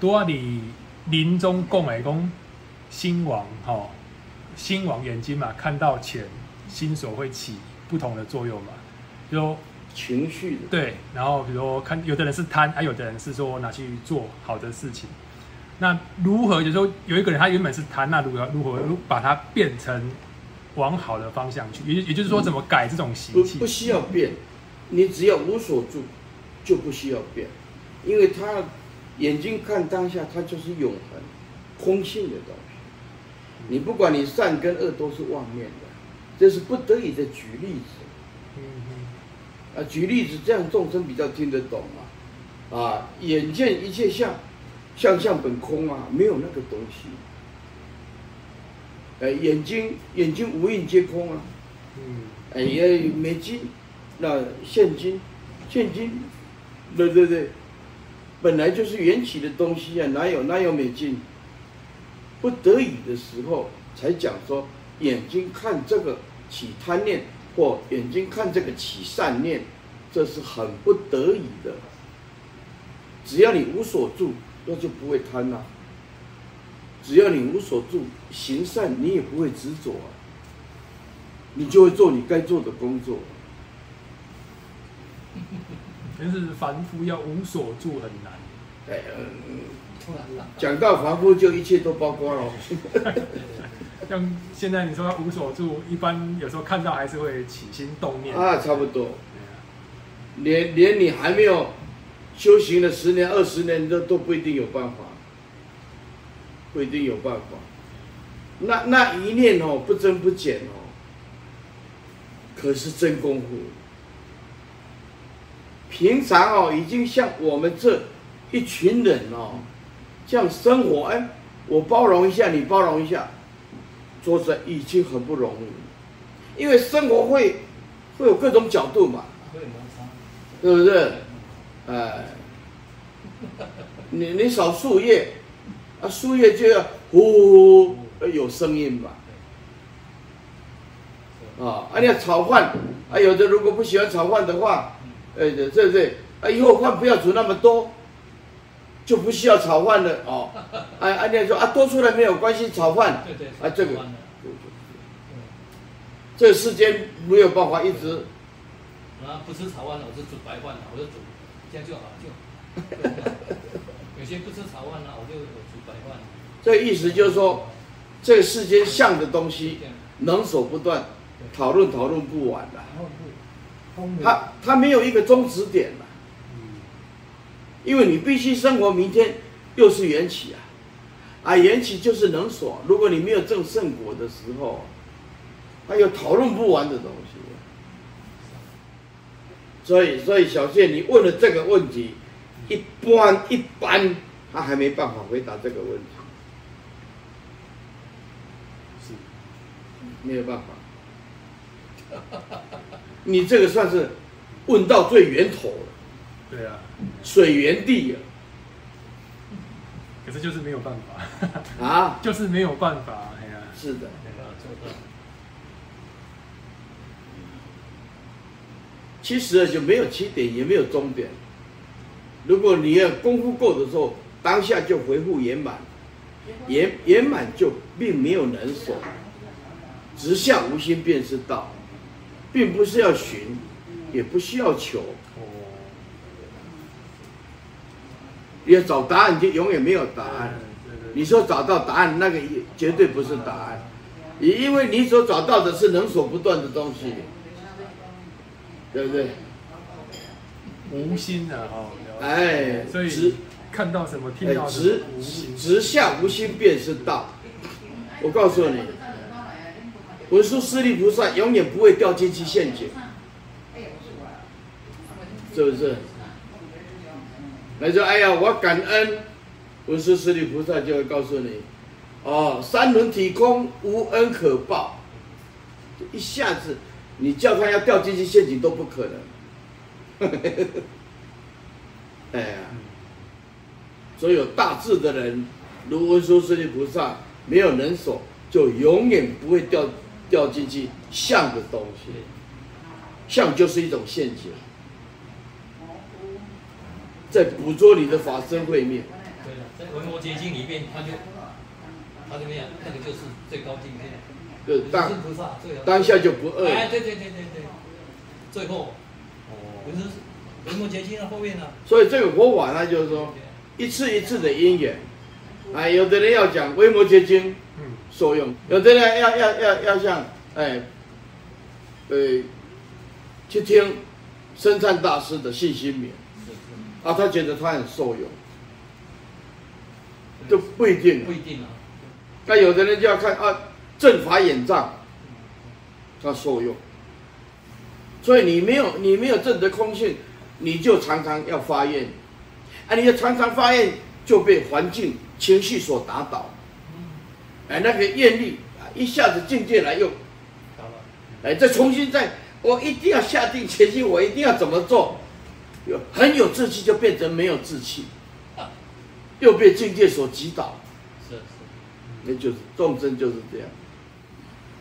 多阿里临终供哎公心王哈，心王眼睛嘛，看到钱，心手会起不同的作用嘛，就说情绪对，然后比如说看有的人是贪，啊有的人是说拿去做好的事情，那如何就是说有一个人他原本是贪，那如何如何把它变成往好的方向去，也也就是说怎么改这种习气？不不需要变，你只要无所住，就不需要变，因为他眼睛看当下，它就是永恒、空性的东西。你不管你善跟恶都是妄念的，这是不得已的举例子。嗯啊，举例子这样众生比较听得懂啊。啊，眼见一切相，相相本空啊，没有那个东西。哎，眼睛眼睛无印皆空啊。嗯。哎也，美金，那现金，现金，对对对，本来就是缘起的东西啊，哪有哪有美金？不得已的时候才讲说，眼睛看这个起贪念，或眼睛看这个起善念，这是很不得已的。只要你无所住，那就不会贪了。只要你无所住，行善你也不会执着啊，你就会做你该做的工作。但是凡夫要无所住很难。哎，讲到凡夫，就一切都包括了。像现在你说要无所住，一般有时候看到还是会起心动念。啊，差不多。连连你还没有修行了十年、二十年，都都不一定有办法。不一定有办法。那那一念哦，不增不减哦，可是真功夫。平常哦，已经像我们这一群人哦，这样生活，哎，我包容一下，你包容一下，说实在已经很不容易。因为生活会会有各种角度嘛，对不对？哎，你你扫树叶，啊，树叶就要呼呼有声音吧？啊，啊，你要炒饭，啊，有的如果不喜欢炒饭的话。哎，对对对，啊，以后饭不要煮那么多，就不需要炒饭了哦。哎，按理说啊，多出来没有关系，炒饭。对对。啊，这个，这个世间没有办法一直。啊，不吃炒饭了，我就煮白饭了，我就煮，这样就好就。有些不吃炒饭了，我就煮白饭。这个意思就是说，这个世间像的东西，能手不断，讨论讨论不完的。他他没有一个终止点嘛，因为你必须生活，明天又是缘起啊，啊缘起就是能所，如果你没有证圣果的时候，还有讨论不完的东西，所以所以小谢你问了这个问题，一般一般他还没办法回答这个问题，是，没有办法。你这个算是问到最源头了，对啊，水源地啊，可是就是没有办法。啊，就是没有办法，哎呀，是的，没办法做到。其实就没有起点，也没有终点。如果你要功夫够的时候，当下就回复圆满，圆圆满就并没有能所，直下无心便是道。并不是要寻，也不需要求。你要找答案，就永远没有答案。你说找到答案，那个也绝对不是答案，也因为你所找到的是能所不断的东西，对不对？无心的哦。哎，所以看到什么，听到什么，直直下无心便是道。我告诉你。文殊师利菩萨永远不会掉进去陷阱，是不是？那就哎呀，我感恩文殊师利菩萨就会告诉你，哦，三轮体空，无恩可报。一下子，你叫他要掉进去陷阱都不可能。哎呀，所有大智的人，如文殊师利菩萨，没有能所，就永远不会掉。掉进去像的东西，像就是一种陷阱，在捕捉你的法身慧命。对了，在《维摩结晶》里面，他就他怎么样？那个就是最高境界。对当菩萨最当下就不饿。哎，对对对对对，最后哦，不是维摩詰经的后面呢。所以这个佛法呢，就是说一次一次的因缘。哎，有的人要讲微摩结晶，嗯，受用；有的人要要要要像哎，呃，去听深禅大师的信心勉，啊，他觉得他很受用，就不一定，不一定啊。那有的人就要看啊。正法眼障，他受用，所以你没有你没有正得空性，你就常常要发愿，啊，你要常常发愿就被环境情绪所打倒，哎，那个愿力啊，一下子境界来用，哎，再重新再，我一定要下定决心，我一定要怎么做，有很有志气就变成没有志气，又被境界所击倒，是是，那就是众生就是这样。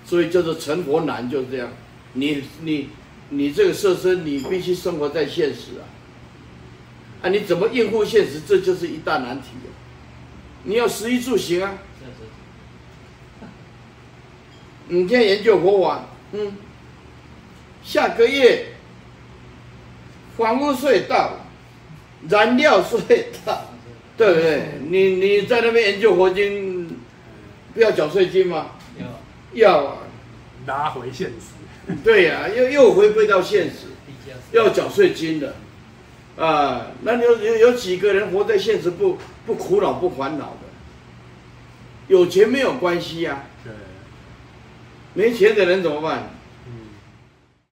所以就是成佛难，就是这样。你你你这个色身，你必须生活在现实啊！啊，你怎么应付现实？这就是一大难题。你要食衣住行啊！你现在研究佛法，嗯，下个月房屋税到，燃料税到，对不对？你你在那边研究佛经，不要缴税金吗？要啊，拿回现实。对呀、啊，又又回归到现实，要缴税金的，啊，那有有有几个人活在现实不不苦恼不烦恼的？有钱没有关系呀、啊，对，没钱的人怎么办？